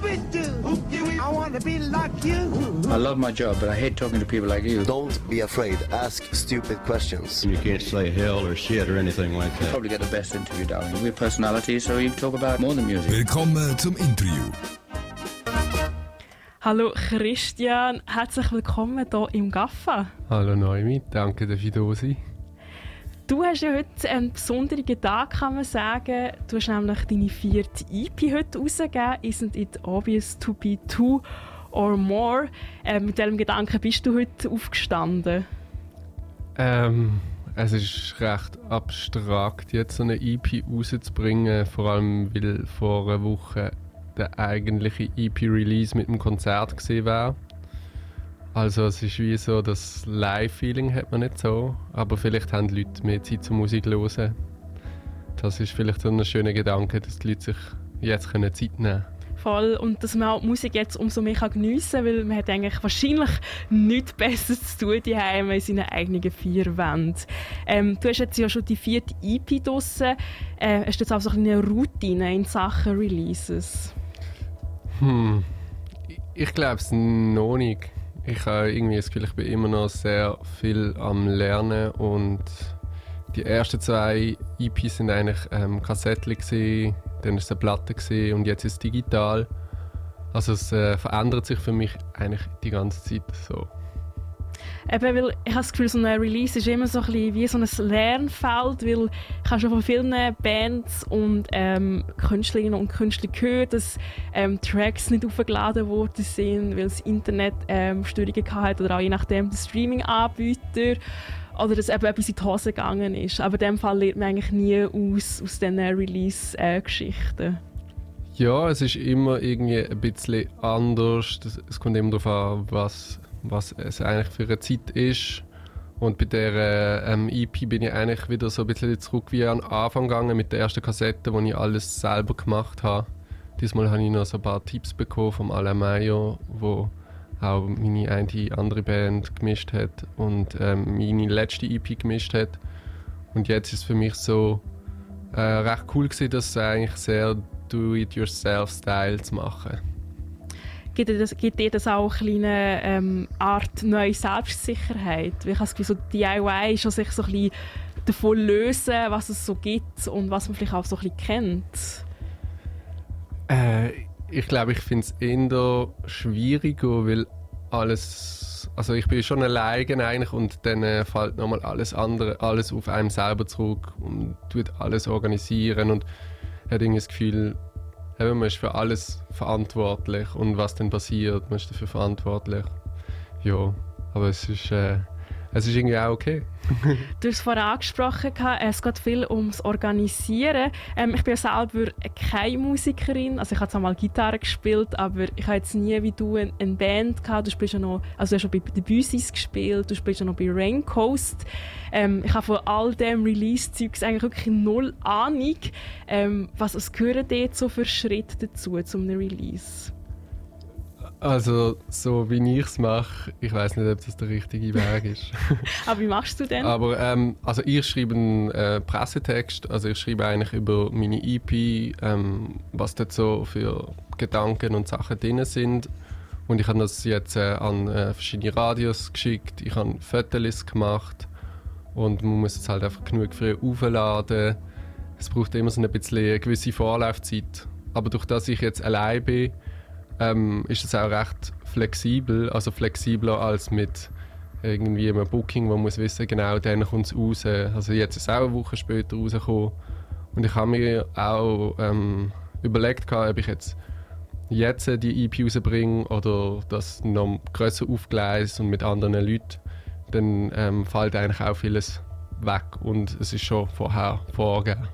Scooby-Doo. I want to be like you. I love my job, but I hate talking to people like you. Don't be afraid. Ask stupid questions. You can't say hell or shit or anything like that. Probably get the best interview, darling. We're personalities, so you can talk about more than music. Willkommen zum Interview. Hallo Christian, herzlich willkommen hier im Gaffa. Hallo Noemi, danke dafür da sein. Du hast ja heute einen besonderen Tag, kann man sagen. Du hast nämlich deine vierte EP heute rausgegeben, «Isn't it obvious to be two or more?» äh, Mit welchem Gedanken bist du heute aufgestanden? Ähm, es ist recht abstrakt, jetzt so eine EP rauszubringen, vor allem weil vor einer Woche der eigentliche EP-Release mit dem Konzert gesehen wäre. Also es ist wie so, das Live-Feeling hat man nicht so, aber vielleicht haben die Leute mehr Zeit zur Musik hören. Das ist vielleicht so ein schöner Gedanke, dass die Leute sich jetzt Zeit nehmen können. Voll. Und dass man auch die Musik jetzt umso mehr geniessen kann, weil man hat eigentlich wahrscheinlich nichts Besseres zu tun daheim in seinen eigenen vier Wänden. Ähm, du hast jetzt ja schon die vierte EP draussen. Äh, hast du jetzt auch so eine Routine in Sachen Releases? Hm, ich glaube es noch nicht. Ich habe irgendwie das Gefühl, ich bin immer noch sehr viel am Lernen und die ersten zwei EPs sind eigentlich ähm, Kassettchen dann war es eine Platte und jetzt ist es digital. Also es äh, verändert sich für mich eigentlich die ganze Zeit so. Eben, weil ich habe das Gefühl, so ein Release ist immer so ein wie so ein Lernfeld, weil ich habe schon von vielen Bands und ähm, Künstlerinnen und Künstlern gehört, dass ähm, Tracks nicht aufgeladen worden sind, weil das Internet ähm, Störungen hatte oder auch je nachdem der Streaming-Anbieter oder dass eben etwas in die Hose gegangen ist. Aber in dem Fall lernt man eigentlich nie aus, aus diesen Release-Geschichten. Ja, es ist immer irgendwie ein bisschen anders. Es kommt immer darauf an, was was es eigentlich für eine Zeit ist. Und bei der ähm, EP bin ich eigentlich wieder so ein bisschen zurück wie an Anfang gegangen mit der ersten Kassette, wo ich alles selber gemacht habe. Diesmal habe ich noch so ein paar Tipps bekommen vom Alain Mayo, wo auch meine eine andere Band gemischt hat und ähm, meine letzte EP gemischt hat. Und jetzt ist es für mich so äh, recht cool gewesen, das eigentlich sehr Do-it-yourself-Style zu machen gibt dir das, auch eine kleine ähm, Art neue Selbstsicherheit? Weil ich habe das Gefühl, so DIY ist sich so ein bisschen davon lösen, was es so gibt und was man vielleicht auch so ein bisschen kennt. Äh, ich glaube, ich finde es eher schwieriger, weil alles, also ich bin schon alleine eigentlich und dann äh, fällt nochmal alles andere, alles auf einem selber zurück und tut alles organisieren und hat irgendwie das Gefühl, eben, man ist für alles verantwortlich und was dann passiert, man ist dafür verantwortlich. Ja, aber es ist, äh, es ist irgendwie auch okay. du hast es vorhin angesprochen, es geht viel ums Organisieren. Ähm, ich bin ja selber keine Musikerin, also ich habe zwar mal Gitarre gespielt, aber ich habe jetzt nie wie du eine Band gehabt. Du spielst ja noch, also du hast schon bei den Büsis gespielt, du spielst ja noch bei Raincoast. Ähm, ich habe von all dem Release-Zeugs eigentlich wirklich null Ahnung. Ähm, was, was gehören dort so für Schritte dazu, zum Release? Also, so wie ich es mache, ich weiß nicht, ob das der richtige Weg ist. Aber wie machst du denn? Aber ähm, also ich schreibe einen äh, Pressetext, also ich schreibe eigentlich über meine EP, ähm, was dort so für Gedanken und Sachen drin sind. Und ich habe das jetzt äh, an äh, verschiedene Radios geschickt, ich habe Fotos gemacht und man muss es halt einfach genug früh aufladen. Es braucht immer so ein bisschen eine gewisse Vorlaufzeit. Aber durch das ich jetzt allein bin, ähm, ist es auch recht flexibel, also flexibler als mit irgendwie einem Booking, wo man muss wissen, genau dann kommt es raus. Also jetzt ist es auch eine Woche später rausgekommen. Und ich habe mir auch ähm, überlegt, ob ich jetzt jetzt die EP rausbringe oder das noch grösser aufgleise und mit anderen Leuten, dann ähm, fällt eigentlich auch vieles weg und es ist schon vorher vorgegeben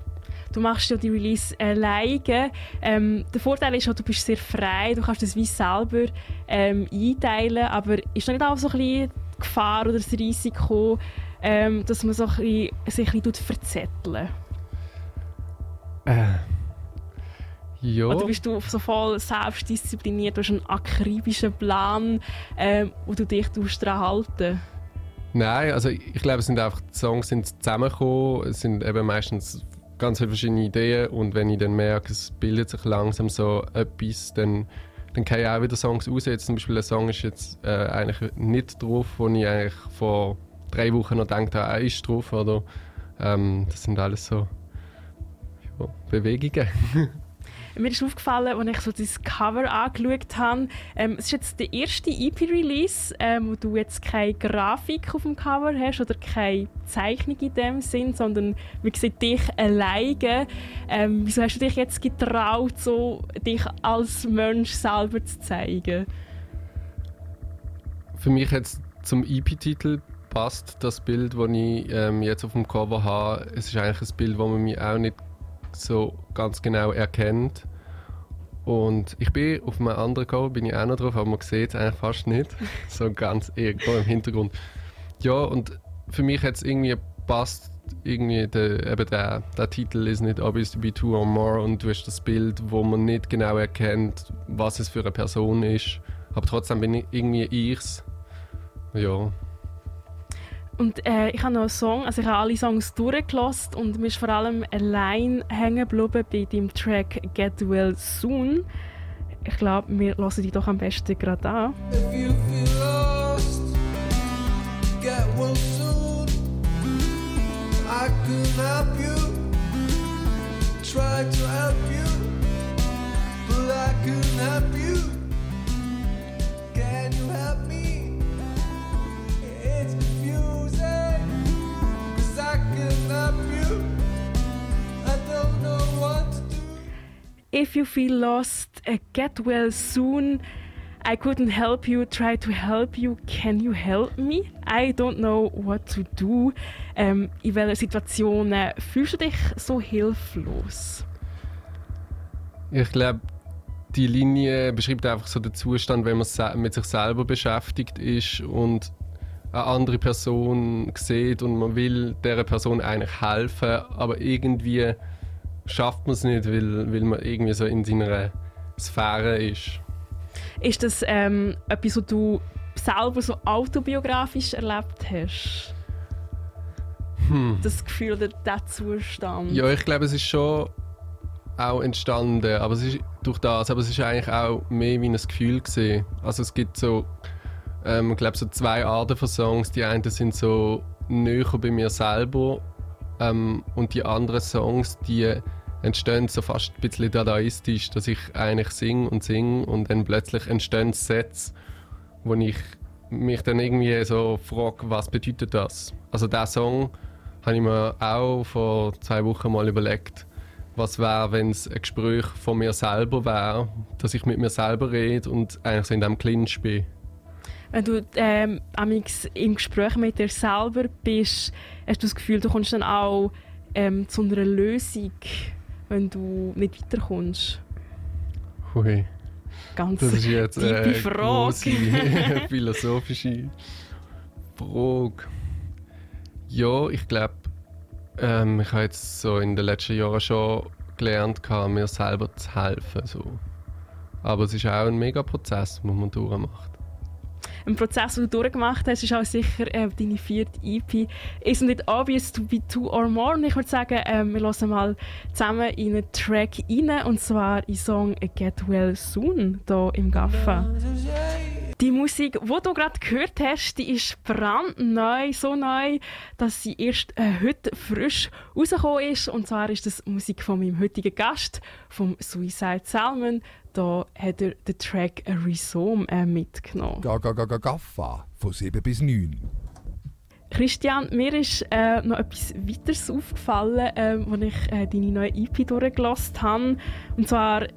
du machst ja die Release alleine. Ähm, der Vorteil ist, du bist sehr frei, du kannst das wie selber ähm, einteilen, aber ist nicht auch so ein bisschen die Gefahr oder das Risiko, ähm, dass man so ein bisschen, sich ein bisschen verzetteln? Äh. Ja. Oder bist du so voll selbstdiszipliniert, du hast einen akribischen Plan, ähm, wo du dich daran halten Nein, also ich glaube, es sind einfach die Songs sind zusammengekommen. Es sind eben meistens ganz viele verschiedene Ideen und wenn ich dann merke, es bildet sich langsam so etwas, dann dann kann ich auch wieder Songs raus. Zum Beispiel ein Song ist jetzt äh, eigentlich nicht drauf, wo ich eigentlich vor drei Wochen noch gedacht habe, er ist drauf. Oder, ähm, das sind alles so ja, Bewegungen. Mir ist aufgefallen, als ich so das Cover angeschaut habe, ähm, es ist jetzt der erste EP-Release, ähm, wo du jetzt keine Grafik auf dem Cover hast oder keine Zeichnung in dem Sinn, sondern man sieht dich alleine. Ähm, wieso hast du dich jetzt getraut, so dich als Mensch selber zu zeigen? Für mich jetzt zum EP-Titel passt das Bild, das ich ähm, jetzt auf dem Cover habe. Es ist eigentlich ein Bild, wo man mich auch nicht so ganz genau erkennt. Und ich bin auf einem anderen Cover, bin ich auch noch drauf, aber man sieht es eigentlich fast nicht. so ganz irgendwo im Hintergrund. Ja, und für mich hat es irgendwie passt, irgendwie der, eben der, der Titel ist nicht obvious to be two or more und du hast das Bild, wo man nicht genau erkennt, was es für eine Person ist. Aber trotzdem bin ich irgendwie ich's. Ja. Und äh, ich habe noch einen Song, also ich habe alle Songs durchgelassen und mir ist vor allem allein hängen geblieben bei dem Track Get Well Soon. Ich glaube, wir hören die doch am besten gerade an. If you feel lost, get well soon. I can help you, try to help you, but I can help you. If you feel lost, uh, get well soon. I couldn't help you, try to help you. Can you help me? I don't know what to do. Ähm, in welchen Situationen fühlst du dich so hilflos? Ich glaube, die Linie beschreibt einfach so den Zustand, wenn man mit sich selber beschäftigt ist und eine andere Person sieht und man will dieser Person eigentlich helfen, aber irgendwie schafft man es nicht, weil, weil man irgendwie so in seiner Sphäre ist. Ist das ähm, etwas, was du selber so autobiografisch erlebt hast? Das Gefühl oder der Zustand? Ja, ich glaube, es ist schon auch entstanden, aber es ist durch das, aber es ist eigentlich auch mehr wie ein Gefühl gesehen. Also es gibt so, ähm, ich glaube so zwei Arten von Songs. Die einen sind so näher bei mir selber ähm, und die anderen Songs, die entstehen so fast ein bisschen dadaistisch, dass ich eigentlich singe und singe und dann plötzlich entstehen Sätze, wo ich mich dann irgendwie so frage, was bedeutet das? Also der Song habe ich mir auch vor zwei Wochen mal überlegt, was wäre, wenn es ein Gespräch von mir selber wäre, dass ich mit mir selber rede und eigentlich so in diesem Clinch bin. Wenn du ähm, im Gespräch mit dir selber bist, hast du das Gefühl, du kommst dann auch ähm, zu einer Lösung, wenn du nicht weiterkommst? Hui, Ganz das ist jetzt eine Frage. philosophische Frage. Ja, ich glaube, ähm, ich habe jetzt so in den letzten Jahren schon gelernt, mir selber zu helfen. So. Aber es ist auch ein mega Prozess, den man durchmacht. Ein Prozess, den du durchgemacht hast, ist auch sicher äh, deine vierte EP. Ist nicht obvious to be two or more. Und ich würde sagen, ähm, wir hören mal zusammen in einen Track rein, und zwar in Song Get Well Soon, hier im Gaffa. Die Musik, die du gerade gehört hast, die ist brandneu, so neu, dass sie erst äh, heute frisch rausgekommen ist. Und zwar ist das Musik von meinem heutigen Gast, vom Suicide Salmon. Da hat er den Track Rhizome äh, mitgenommen. Ga, ga, ga, ga, Gaffa von 7 bis 9. Christian, mir ist äh, noch etwas weiteres aufgefallen, äh, als ich äh, deine neue EP durchgelassen habe. Und zwar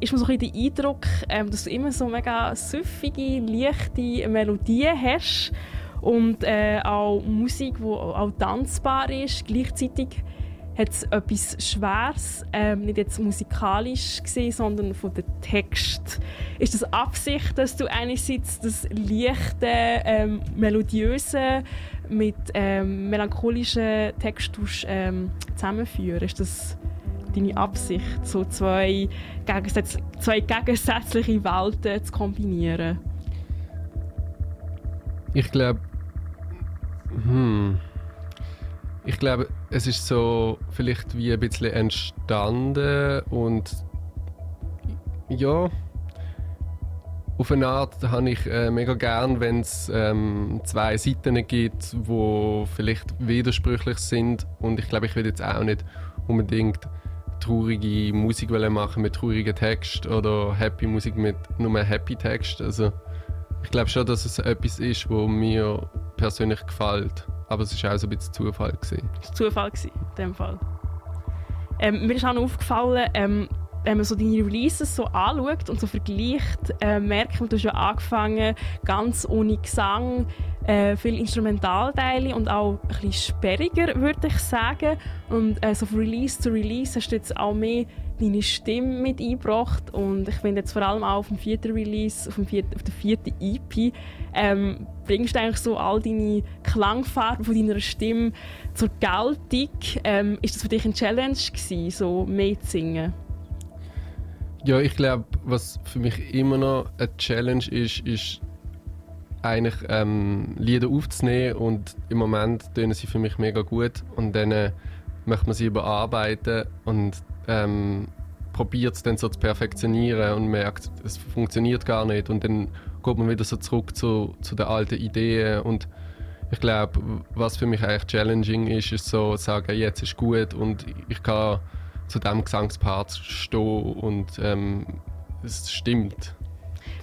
ist mir so ein bisschen der Eindruck, ähm, dass du immer so mega süffige, leichte Melodien hast und äh, auch Musik, die auch tanzbar ist. Gleichzeitig hat es etwas Schweres, ähm, nicht jetzt musikalisch gesehen, sondern von dem Text. Ist das Absicht, dass du einerseits das leichte, ähm, melodiöse mit ähm, melancholischen Text ähm, zusammenführen? Ist das deine Absicht, so zwei, Gegensätz zwei gegensätzliche Welten zu kombinieren? Ich glaube, hm, ich glaube, es ist so vielleicht wie ein bisschen entstanden und ja, auf eine Art habe ich äh, mega gern, wenn es ähm, zwei Seiten gibt, wo vielleicht widersprüchlich sind. Und ich glaube, ich will jetzt auch nicht unbedingt traurige Musik machen mit traurigen Text oder Happy Musik mit nur Happy Text. Also ich glaube schon, dass es etwas ist, wo mir persönlich gefällt. Aber es war auch so ein bisschen Zufall. Das war Zufall in dem Fall. Ähm, mir ist auch noch aufgefallen, ähm, wenn man so deine Releases so anschaut und so vergleicht, äh, merkt man, du hast ja angefangen ganz ohne Gesang, äh, viel Instrumentalteile und auch ein bisschen sperriger, würde ich sagen. Und äh, so von Release zu Release hast du jetzt auch mehr deine Stimme mit eingebracht und ich finde jetzt vor allem auch auf dem vierten Release, auf, dem vierten, auf der vierten EP, ähm, bringst du eigentlich so all deine Klangfarben von deiner Stimme zur Geltung. Ähm, ist das für dich eine Challenge gewesen, so mehr zu singen? Ja, ich glaube, was für mich immer noch eine Challenge ist, ist eigentlich ähm, Lieder aufzunehmen und im Moment tönen sie für mich mega gut und dann äh, möchte man sie überarbeiten und ähm, probiert es dann so zu perfektionieren und merkt, es funktioniert gar nicht und dann geht man wieder so zurück zu, zu den alten Ideen und ich glaube, was für mich eigentlich challenging ist, ist so sagen, jetzt ist gut und ich kann zu diesem Gesangspart stehen und ähm, es stimmt.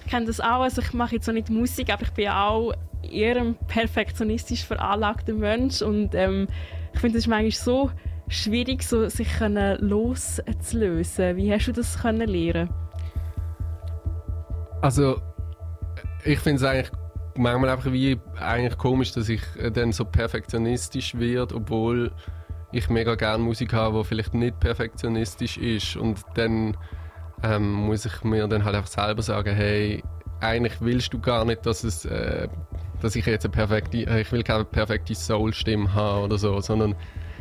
Ich kenne das auch, also ich mache jetzt auch nicht Musik, aber ich bin auch eher ein perfektionistisch veranlagter Mensch und ähm, ich finde es manchmal so schwierig, so sich loszulösen. Wie hast du das können lernen? Also ich finde es eigentlich manchmal einfach wie eigentlich komisch, dass ich dann so perfektionistisch werde, obwohl ich mega gerne Musik habe, die vielleicht nicht perfektionistisch ist. Und dann ähm, muss ich mir dann halt einfach selber sagen, hey, eigentlich willst du gar nicht, dass es, äh, dass ich jetzt eine perfekte, äh, ich will keine perfekte Soul-Stimme haben oder so, sondern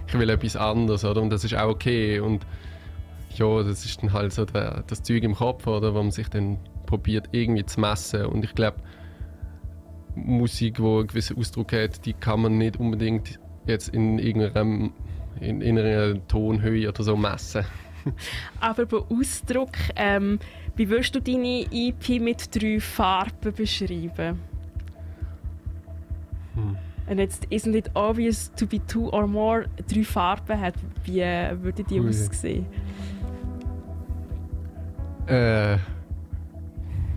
ich will etwas anderes, oder? Und das ist auch okay. Und ja, das ist dann halt so der, das Zeug im Kopf, oder, wo man sich dann probiert irgendwie zu messen. Und ich glaube, Musik, die einen gewissen Ausdruck hat, die kann man nicht unbedingt jetzt in irgendeinem in, in einer Tonhöhe oder so messen. Aber bei Ausdruck, ähm, wie würdest du deine EP mit drei Farben beschreiben? Hm. Wenn jetzt Isn't It Obvious to be two or more drei Farben hat, wie würde die Ui. aussehen? Äh,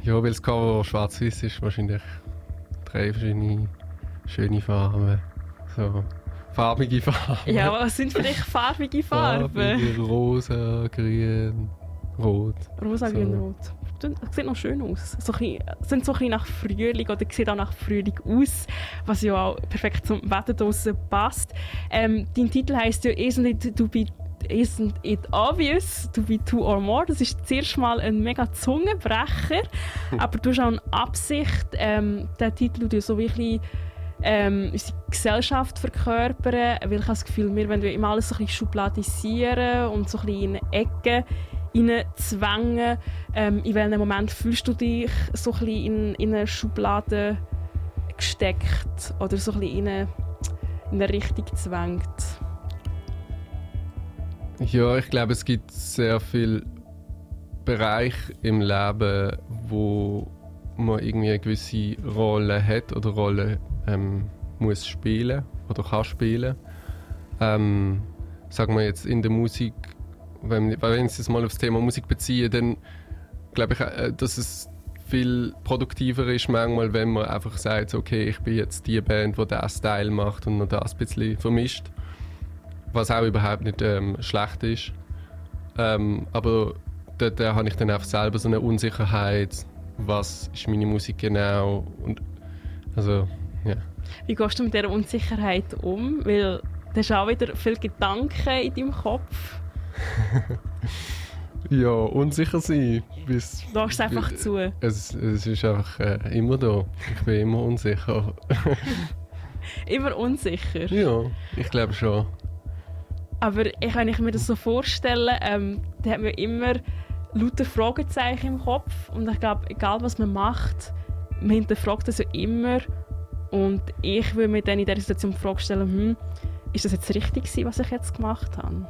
ja, weil das Cover schwarz-weiß ist, wahrscheinlich drei verschiedene schöne Farben. So farbige Farben. Ja, was sind für dich farbige Farben? Farbige, rosa, grün, rot. Rosa, so. grün, rot. Das sieht noch schön aus. So ein sind so ein bisschen nach Frühling oder sieht auch nach Frühling aus, was ja auch perfekt zum Wetter draußen passt. Ähm, dein Titel heißt ja «Isn't it, to be, isn't it obvious to be two or more?» Das ist zuerst mal ein mega Zungenbrecher, aber du hast auch eine Absicht, ähm, den Titel du so wirklich ähm, unsere Gesellschaft verkörpern, weil ich habe das Gefühl, wir wollen immer alles so ein bisschen schubladisieren und so ein bisschen in Ecken hineinzwängen. Ähm, in welchem Moment fühlst du dich so ein bisschen in, in eine Schublade gesteckt oder so ein bisschen in eine, in eine Richtung gezwängt? Ja, ich glaube, es gibt sehr viele Bereiche im Leben, wo man irgendwie eine gewisse Rolle hat oder Rolle ähm, muss spielen oder kann spielen. Ähm, sagen wir jetzt in der Musik, wenn, wenn es mal aufs Thema Musik beziehe, dann glaube ich, äh, dass es viel produktiver ist manchmal, wenn man einfach sagt, okay, ich bin jetzt die Band, die das Style macht und noch das ein bisschen vermischt. Was auch überhaupt nicht ähm, schlecht ist. Ähm, aber da, da habe ich dann einfach selber so eine Unsicherheit, was ist meine Musik genau und also ja. Wie gehst du mit dieser Unsicherheit um? Weil du hast auch wieder viele Gedanken in deinem Kopf. ja, unsicher sein. Bis, du es einfach zu. Es, es ist einfach äh, immer da. Ich bin immer unsicher. immer unsicher? Ja, ich glaube schon. Aber ich, wenn ich mir das so vorstelle, ähm, dann hat man immer lauter Fragezeichen im Kopf. Und ich glaube, egal was man macht, man hinterfragt das ja immer und ich würde mir dann in dieser Situation die Frage stellen, hm, ist das jetzt richtig gewesen, was ich jetzt gemacht habe?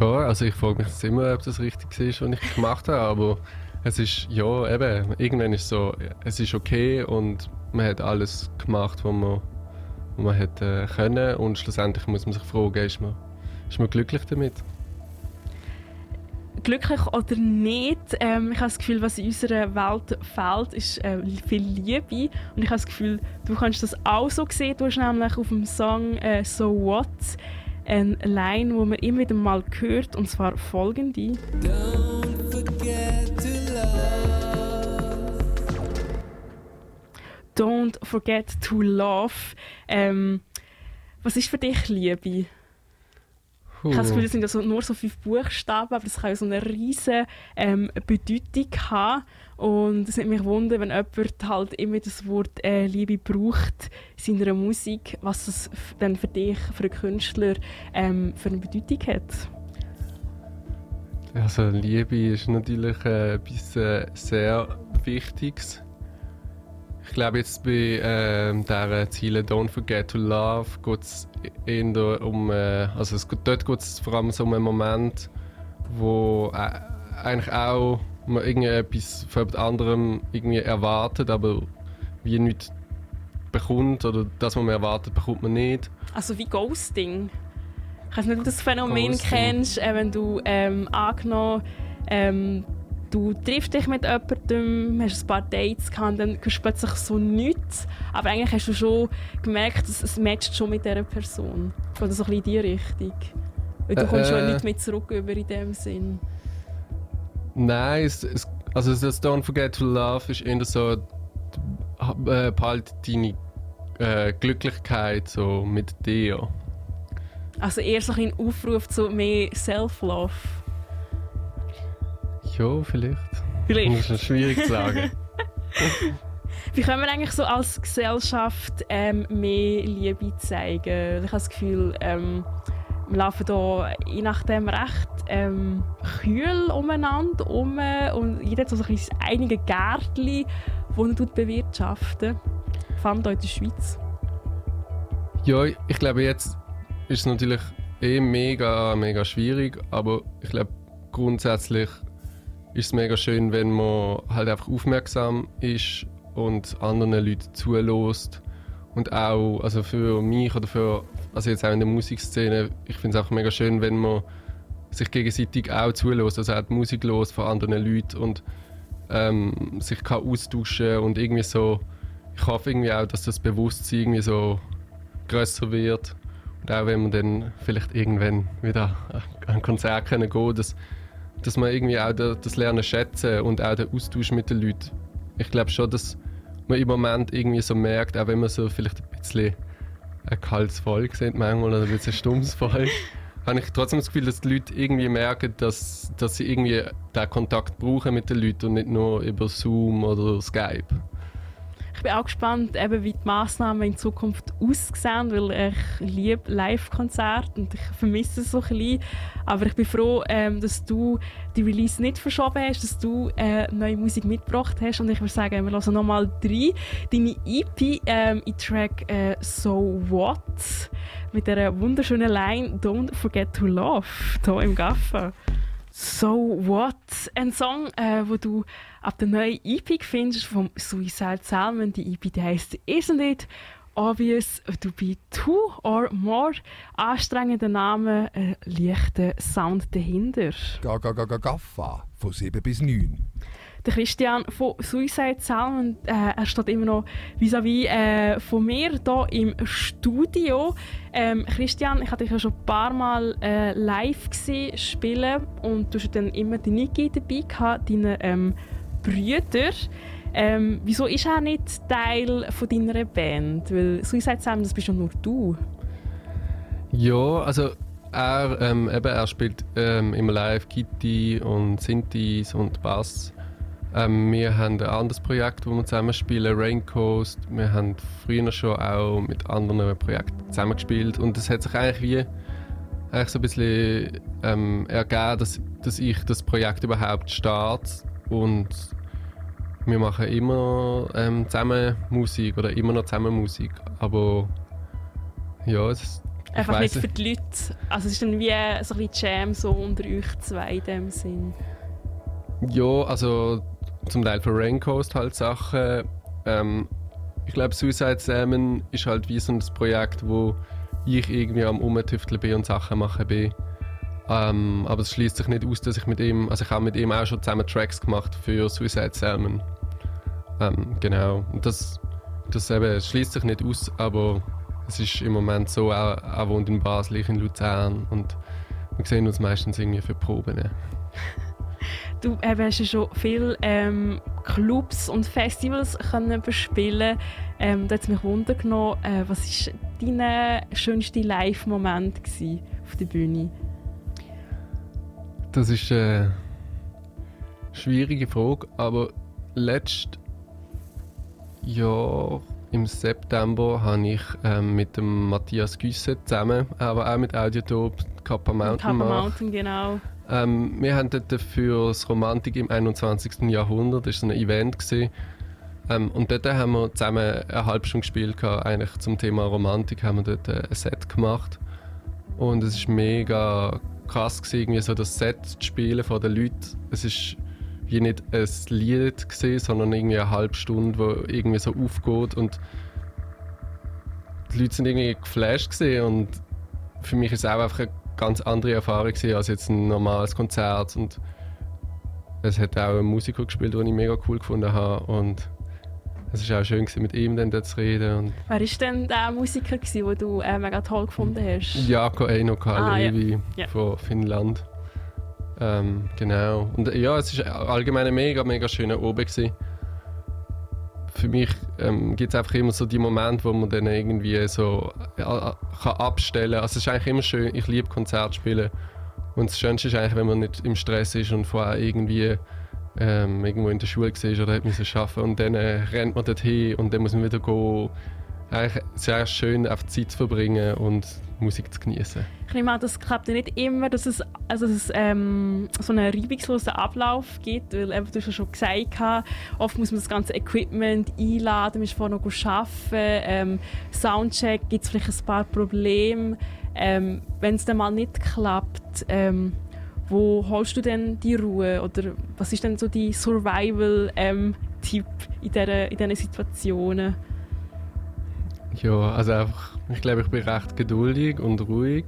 Ja, also ich frage mich immer, ob das richtig ist, was ich gemacht habe, aber Es ist, ja, eben, irgendwann ist es so, es ist okay und man hat alles gemacht, was man, was man äh, können und schlussendlich muss man sich fragen, ist man, ist man glücklich damit? Glücklich oder nicht, ähm, ich habe das Gefühl, was in unserer Welt fehlt, ist äh, viel Liebe. Und ich habe das Gefühl, du kannst das auch so sehen. Du hast nämlich auf dem Song äh, «So What» eine Line, die man immer wieder mal hört, und zwar folgende. Don't forget to love. «Don't forget to love». Ähm, was ist für dich Liebe? Ich habe das Gefühl, das sind ja so, nur so fünf Buchstaben, aber das kann ja so eine riesige ähm, Bedeutung haben. Und es nimmt mich wunder, wenn jemand halt immer das Wort äh, Liebe braucht in seiner Musik, was das dann für dich, für einen Künstler, ähm, für eine Bedeutung hat. Also Liebe ist natürlich äh, etwas äh, sehr Wichtiges. Ich glaube jetzt bei ähm, der Ziele Don't Forget to Love geht es eher um, äh, also es geht, dort geht es vor allem so um einen Moment, wo äh, eigentlich auch man irgendwie etwas von jemand anderem irgendwie erwartet, aber wie nichts bekommt oder das, was man erwartet, bekommt man nicht. Also wie Ghosting. Ich weiß nicht, ob du das Phänomen Ghosting. kennst, äh, wenn du ähm, angenommen ähm, du triffst dich mit jemandem, hast ein paar Dates gehabt, dann hörst du plötzlich so nichts, aber eigentlich hast du schon gemerkt, dass es matcht schon mit dieser Person. Oder so ein bisschen in die Richtung. Weil du Äh, kommst schon äh. nicht mehr zurück über in dem Sinn. Nein, es, es, also das Don't Forget to Love ist eher so, äh, behalt deine äh, Glücklichkeit so mit dir. Also eher so ein Aufruf zu mehr Self-Love. Ja, vielleicht. Vielleicht. Das ist schwierig zu sagen. Wie können wir eigentlich so als Gesellschaft ähm, mehr Liebe zeigen? Ich habe das Gefühl, ähm, wir laufen hier je nachdem recht ähm, kühl umeinander um und jeder hat so ein einige Gärtchen, das er tut bewirtschaften Vor allem hier in der Schweiz. ja, ich glaube, jetzt ist es natürlich eh mega, mega schwierig, aber ich glaube, grundsätzlich ist es mega schön, wenn man halt einfach aufmerksam ist und anderen Leuten zulässt. Und auch, also für mich oder für, also jetzt auch in der Musikszene, ich finde es auch mega schön, wenn man sich gegenseitig auch zulässt, also auch die Musik los von anderen Leuten und ähm, sich kann austauschen und irgendwie so, ich hoffe irgendwie auch, dass das Bewusstsein irgendwie so grösser wird. Und auch wenn wir dann vielleicht irgendwann wieder an ein Konzert können gehen, dass, dass man irgendwie auch da- das Lernen schätzen und auch den Austausch mit den Leuten. Ich glaube schon, dass man im Moment irgendwie so merkt, auch wenn man so vielleicht ein bisschen ein kaltes Volk sind manchmal oder ein bisschen ein stummes Volk, habe ich trotzdem das Gefühl, dass die Leute irgendwie merken, dass, dass sie irgendwie den Kontakt brauchen mit den Leuten und nicht nur über Zoom oder Skype. Ich bin auch gespannt, eben, wie die Massnahmen in Zukunft aussehen, weil ich liebe Live-Konzerte und ich vermisse es so ein bisschen. Aber ich bin froh, ähm, dass du die Release nicht verschoben hast, dass du äh, neue Musik mitgebracht hast und ich würde sagen, wir hören nochmal drei. Deine EP ähm, in Track äh, «So What» mit der wunderschönen Line «Don't Forget to Love» hier im Gaffa. So What? Ein Song, äh, wo du ab der neuen EP findest vom Suicide Salmon. Die EP die heisst Isn't It Obvious to be Two or More? Anstrengender Name, äh, leichter Sound dahinter. Ga, ga, ga, ga, Gaffa. Von 7 bis 9. Der Christian von Suicide Salmon, äh, er steht immer noch vis-à-vis äh, von mir hier im Studio. Ähm, Christian, ich hatte dich ja schon ein paar Mal äh, live gesehen spielen und du hast dann immer die Niki dabei gehabt, deine ähm, Brüder. Ähm, wieso ist er nicht Teil von deiner Band? Weil Suicide Salmon, das bist ja nur du. Ja, also er, ähm, eben, er spielt ähm, immer live Kitty und Synthes und Bass. Ähm, wir haben ein anderes Projekt, wo wir zusammen spielen, Raincoast. Wir haben früher schon auch mit anderen Projekten zusammengespielt und es hat sich eigentlich wie eigentlich so ein bisschen ähm, ergeben, dass, dass ich das Projekt überhaupt starte und wir machen immer ähm, zusammen Musik oder immer noch zusammen Musik, aber ja, es ist ich Einfach nicht für die Leute. Also es ist dann wie so ein bisschen Jam so unter euch zwei in dem Sinn. Ja, also zum Teil für Raincoast halt Sachen. Ähm, ich glaube, Suicide Salmon ist halt wie so ein Projekt, wo ich irgendwie am Umtüfteln bin und Sachen machen bin. Ähm, aber es schließt sich nicht aus, dass ich mit ihm, also ich habe mit ihm auch schon zusammen Tracks gemacht für Suicide Salmon. Ähm, genau. Und das, das eben schließt sich nicht aus, aber es ist im Moment so, auch, er wohnt in Basel, ich in Luzern und wir sehen uns meistens irgendwie für Proben. Du äh, hast ja schon viele ähm, Clubs und Festivals können bespielen. Ähm, da hat es mich wundern genommen, äh, was war dein schönster Live-Moment auf der Bühne? Das ist eine schwierige Frage, aber letztes Jahr im September habe ich ähm, mit dem Matthias Güsse zusammen, aber auch mit Audiotop Kappa Mountain Kappa. Mountain, genau. Ähm, wir haben dort für das Romantik im 21. Jahrhundert, das war ein Event. Gewesen. Ähm, und dort haben wir zusammen eine halbe Stunde gespielt, gehabt. eigentlich zum Thema Romantik haben wir dort äh, ein Set gemacht. Und es war mega krass, gewesen, irgendwie so das Set zu spielen von den Leuten. Es ist wie nicht ein Lied, gewesen, sondern irgendwie eine halbe Stunde, wo irgendwie so aufgeht und die Leute sind irgendwie geflasht gewesen. und für mich ist es auch einfach eine ganz andere Erfahrung gewesen als jetzt ein normales Konzert und es hat auch ein Musiker gespielt, den ich mega cool gefunden habe und es war auch schön gewesen, mit ihm dann dort zu reden und Wer war denn der Musiker, den du äh, mega toll gefunden hast? Jaakko Eino Ah, ja. Kalevi Ja. von Finnland. Ähm, genau. Und ja, es war allgemein ein mega, mega schöner Oben. Gewesen. Für mich ähm, gibt es einfach immer so die Momente, wo man dann irgendwie so äh, kann abstellen kann. Also es ist eigentlich immer schön, ich liebe Konzerte spielen. Und das Schönste ist eigentlich, wenn man nicht im Stress ist und vorher irgendwie ähm, irgendwo in der Schule war oder hat müssen arbeiten und dann äh, rennt man dorthin und dann muss man wieder gehen. Eigentlich sehr schön, auf Zeit zu verbringen und Musik zu genießen. Ich nehme an, das klappt ja nicht immer, dass es, also dass es ähm, so einen reibungslosen Ablauf gibt, weil eben, du hast ja schon gesagt, hast, oft muss man das ganze Equipment einladen, man muss vorher noch arbeiten, ähm, Soundcheck, gibt es vielleicht ein paar Probleme. Ähm, Wenn es dann mal nicht klappt, ähm, wo holst du denn die Ruhe oder was ist denn so die Survival-Tipp in, dieser, in diesen Situationen? Ja, also einfach, ich glaube, ich bin recht geduldig und ruhig.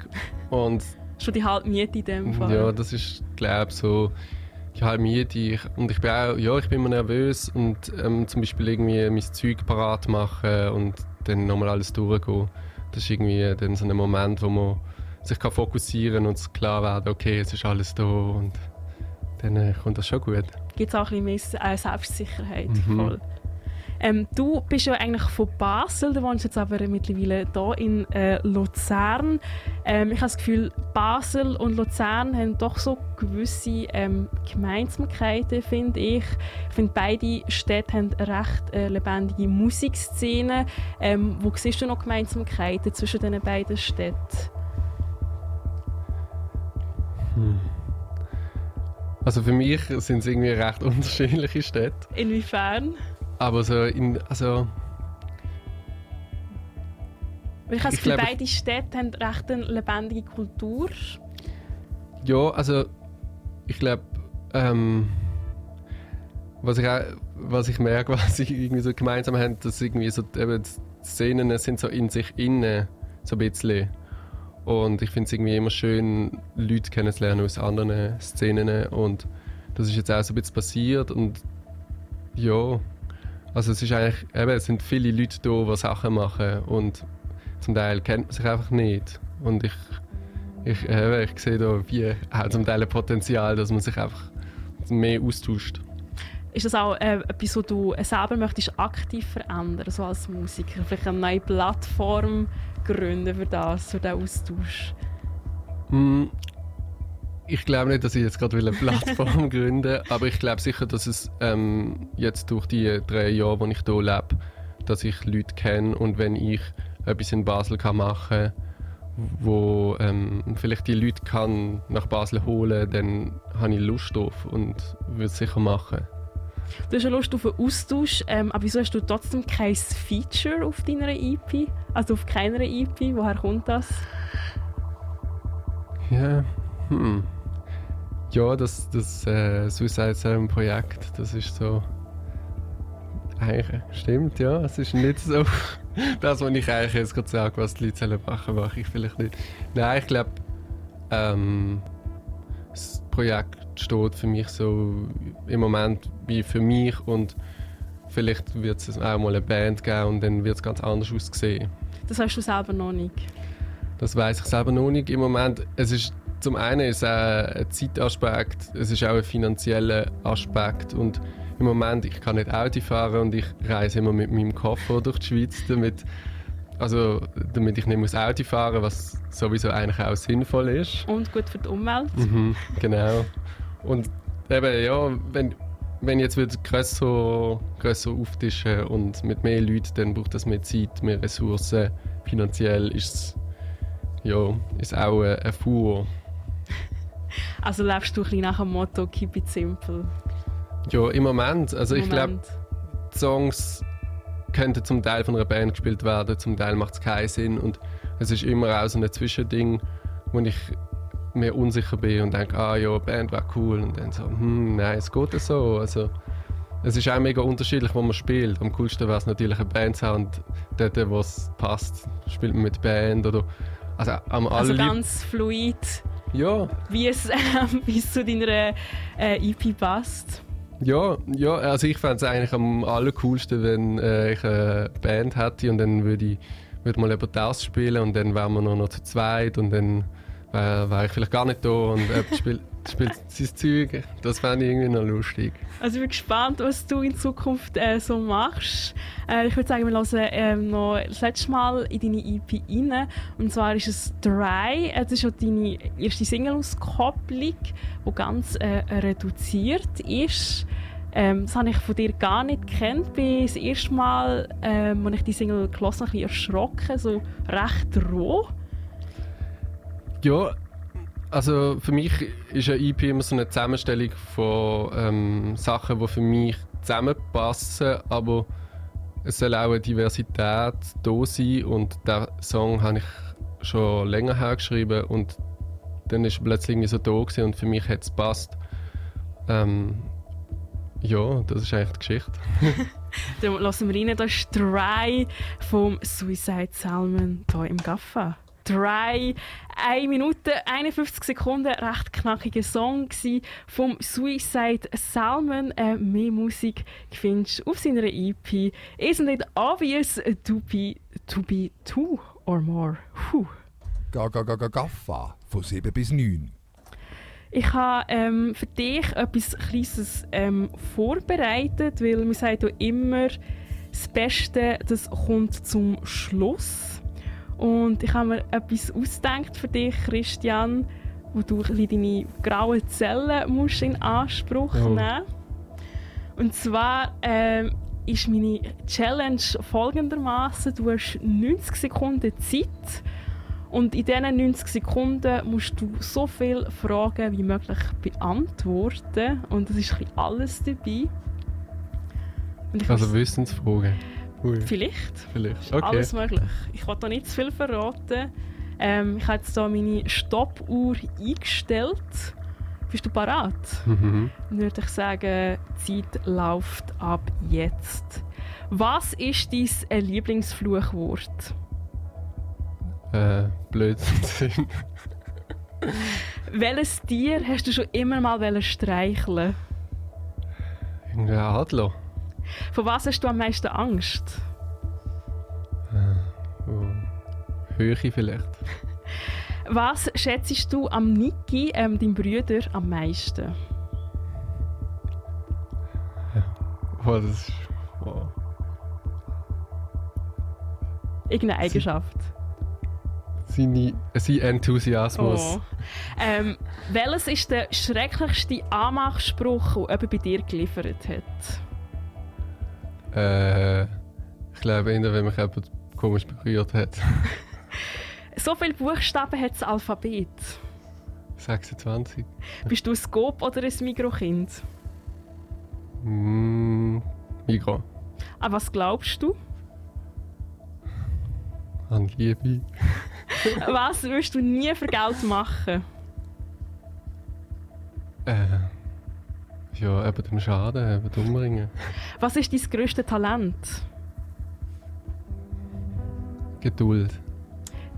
Und Schon die halbe Miete in dem Fall. ja, das ist, glaube ich, so die halbe Miete. Ich, und ich bin auch, ja, ich bin immer nervös und ähm, zum Beispiel irgendwie mein Zeug parat machen und dann nochmal alles durchgehen. Das ist irgendwie dann so ein Moment, wo man sich kann fokussieren und klar werden, okay, es ist alles da und dann äh, kommt das schon gut. gibt es auch ein bisschen mehr äh, Selbstsicherheit. Mhm. Voll. Ähm, du bist ja eigentlich von Basel, du wohnst jetzt aber mittlerweile hier in äh, Luzern. Ähm, ich habe das Gefühl, Basel und Luzern haben doch so gewisse ähm, Gemeinsamkeiten, finde ich. Ich finde, beide Städte haben eine recht äh, lebendige Musikszene. Ähm, wo siehst du noch Gemeinsamkeiten zwischen diesen beiden Städten? Also für mich sind es irgendwie recht unterschiedliche Städte. Inwiefern? Aber so in, also Weil Ich habe das Gefühl, glaube- beide Städte haben recht eine lebendige Kultur. Ja, also ich glaube, ähm, was, ich auch, was ich merke, was sie irgendwie so gemeinsam haben, dass irgendwie so eben die Szenen sind so in sich innen so ein bisschen. Und ich finde es irgendwie immer schön, Leute kennenzulernen aus anderen Szenen und das ist jetzt auch so ein bisschen passiert und ja, also es ist eigentlich, eben, es sind viele Leute da, die Sachen machen und zum Teil kennt man sich einfach nicht und ich ich, äh, ich sehe da wie auch zum Teil ein Potenzial, dass man sich einfach mehr austauscht. Ist das auch äh, etwas, was du selber möchtest aktiv verändern, so als Musiker? Vielleicht eine neue Plattform gründen für das, für den Austausch? Hm, Ich glaube nicht, dass ich jetzt gerade eine Plattform gründe, aber ich glaube sicher, dass es ähm, jetzt durch die drei Jahre, wo ich hier lebe, dass ich Leute kenne und wenn ich etwas in Basel kann machen wo ähm, vielleicht die Leute kann nach Basel holen, dann habe ich Lust drauf und würde es sicher machen. Du hast ja Lust auf einen Austausch, ähm, aber wieso hast du trotzdem kein Feature auf deiner EP? Also auf keiner EP? Woher kommt das? Ja, hm. Ja, das, das äh, Suicide Seven Projekt, das ist so. Eigentlich, stimmt, ja. Es ist nicht so. das, was ich eigentlich jetzt gerade sage, was die Leute sollen machen, mache ich vielleicht nicht. Nein, ich glaube, ähm, das Projekt steht für mich so im Moment wie für mich und vielleicht wird es auch mal eine Band geben und dann wird es ganz anders aussehen. Das weißt du selber noch nicht. Das weiß ich selber noch nicht im Moment. Es ist zum einen ist es auch ein Zeitaspekt, es ist auch ein finanzieller Aspekt und im Moment ich kann nicht Auto fahren und ich reise immer mit meinem Koffer durch die Schweiz, damit also damit ich nicht muss Auto fahren, was sowieso eigentlich auch sinnvoll ist. Und gut für die Umwelt. Mhm, genau. Und eben ja, wenn wenn jetzt wieder grösser, grösser auftischen und mit mehr Leuten, dann braucht das mehr Zeit, mehr Ressourcen. Finanziell ist es ja, ist auch ein, ein Fuhr. Also lebst du ein bisschen nach dem Motto Keep it simple. Ja, im Moment. Also ich glaube, Songs könnten zum Teil von einer Band gespielt werden, zum Teil macht es keinen Sinn. Und es ist immer auch so ein Zwischending, wo ich mir unsicher bin und denke, ah ja, Band wäre cool. Und dann so, hm, nein, es geht so. Also, es ist auch mega unterschiedlich, wo man spielt. Am coolsten wäre es natürlich ein Bandsound, dort, wo es passt, spielt man mit Band oder also am Also ganz fluid, ja, wie es, ähm, wie es zu deiner äh, EP passt. Ja, ja, also ich fände es eigentlich am allercoolsten, wenn äh, ich eine Band hätte und dann würde ich würde mal über das spielen und dann wären wir nur noch zu zweit und dann wäre wär ich vielleicht gar nicht da und jemand spielt, spielt sein Zeug. Das fände ich irgendwie noch lustig. Also ich bin gespannt, was du in Zukunft äh, so machst. Äh, ich würde sagen, wir hören ähm, noch das letzte Mal in deine EP rein. Und zwar ist es «Dry». Es ist auch deine erste Single-Auskopplung, die ganz äh, reduziert ist. Ähm, das habe ich von dir gar nicht gekannt. Ich bin das erste Mal, ähm, als ich die Single gelesen habe, ein bisschen erschrocken, so recht roh. Ja, also für mich ist eine EP immer so eine Zusammenstellung von ähm, Sachen, die für mich zusammenpassen, aber es soll auch eine Diversität da sein und der Song habe ich schon länger hergeschrieben und dann ist plötzlich so da gewesen und für mich hat es gepasst. Ähm, ja, das ist eigentlich die Geschichte. Dann lassen wir rein, das ist «Dry» vom Suicide Salmon hier im Gaffa. «Dry», 1 Minute 51 Sekunden, recht knackiger Song vom Suicide Salmon. Äh, mehr Musik findest du auf seiner EP. Isn't it obvious to be, to be two or more? Puh. Ga, ga, ga, ga, Gaffa von 7 bis 9. Ich habe ähm, für dich etwas Kleines ähm, vorbereitet, weil man sagt ja immer, das Beste das kommt zum Schluss. Und ich habe mir etwas ausgedacht für dich, Christian, wo du deine grauen Zellen musst in Anspruch Oh. nehmen Und zwar ähm, ist meine Challenge folgendermaßen: Du hast 90 Sekunden Zeit und in diesen 90 Sekunden musst du so viele Fragen wie möglich beantworten. Und es ist alles dabei. Also Wissensfragen. Ui, vielleicht. vielleicht. Okay. Alles möglich. Ich will da nicht zu viel verraten. Ähm, ich habe jetzt hier meine Stoppuhr eingestellt. Bist du parat? Mhm. Dann würde ich sagen, die Zeit läuft ab jetzt. Was ist dein Lieblingsfluchwort? Äh, Blödsinn. Welches Tier hast du schon immer mal wollen streicheln? Irgendwie ein Adler. Von was hast du am meisten Angst? Oh. Höhe vielleicht. Was schätzt du am Niki, ähm, deinem Brüder, am meisten? Oh, das ist... Oh. Irgendeine Eigenschaft. Seine, sein Enthusiasmus. Oh. Ähm, welches ist der schrecklichste Anmachspruch, der jemand bei dir geliefert hat? Äh, ich glaube eher, wenn mich jemand komisch berührt hat. So viele Buchstaben hat das Alphabet. 26. Bist du ein Skop oder ein Mikrokind? Mm, Migros. An was glaubst du? An Liebe. Was würdest du nie für Geld machen? Äh, ja, eben dem Schaden, eben dem Umbringen. Was ist dein grösstes Talent? Geduld.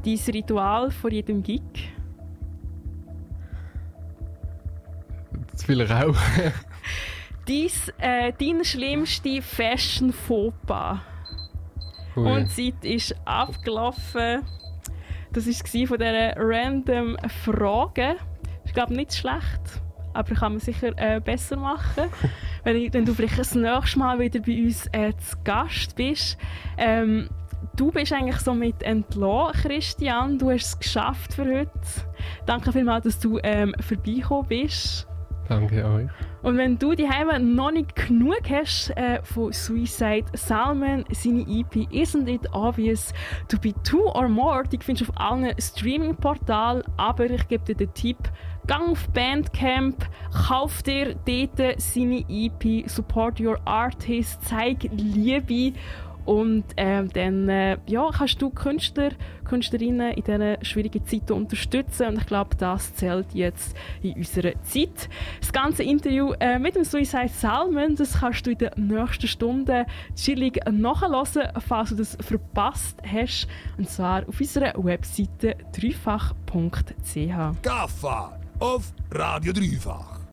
Dein Ritual vor jedem Gig? Zu viel Rauch. Dein, äh, dein schlimmste Fashion-Fauxpas? Und die Zeit ist abgelaufen. Das war von dieser random Frage. Ich glaube nicht schlecht, aber kann man sicher äh, besser machen. wenn, ich, wenn du vielleicht das nächste Mal wieder bei uns äh, zu Gast bist. Ähm, du bist eigentlich so mit entlassen, Christian. Du hast es geschafft für heute. Danke vielmals, dass du ähm, vorbeigekommen bist. Danke euch. Und wenn du die noch nicht genug hast äh, von Suicide Salmon, seine EP Isn't It Obvious to be Two or More, die findest du auf allen Streaming-Portalen. Aber ich gebe dir den Tipp, gang auf Bandcamp, kauf dir dort seine EP, support your artist, zeig Liebe und ähm, dann äh, ja, kannst du Künstler, Künstlerinnen in diesen schwierigen Zeiten unterstützen. Und ich glaube, das zählt jetzt in unserer Zeit. Das ganze Interview äh, mit dem Suicide Salmon, das kannst du in den nächsten Stunden chillig nachhören, falls du das verpasst hast. Und zwar auf unserer Webseite dreifach.ch. Gaffa of Radio Driva.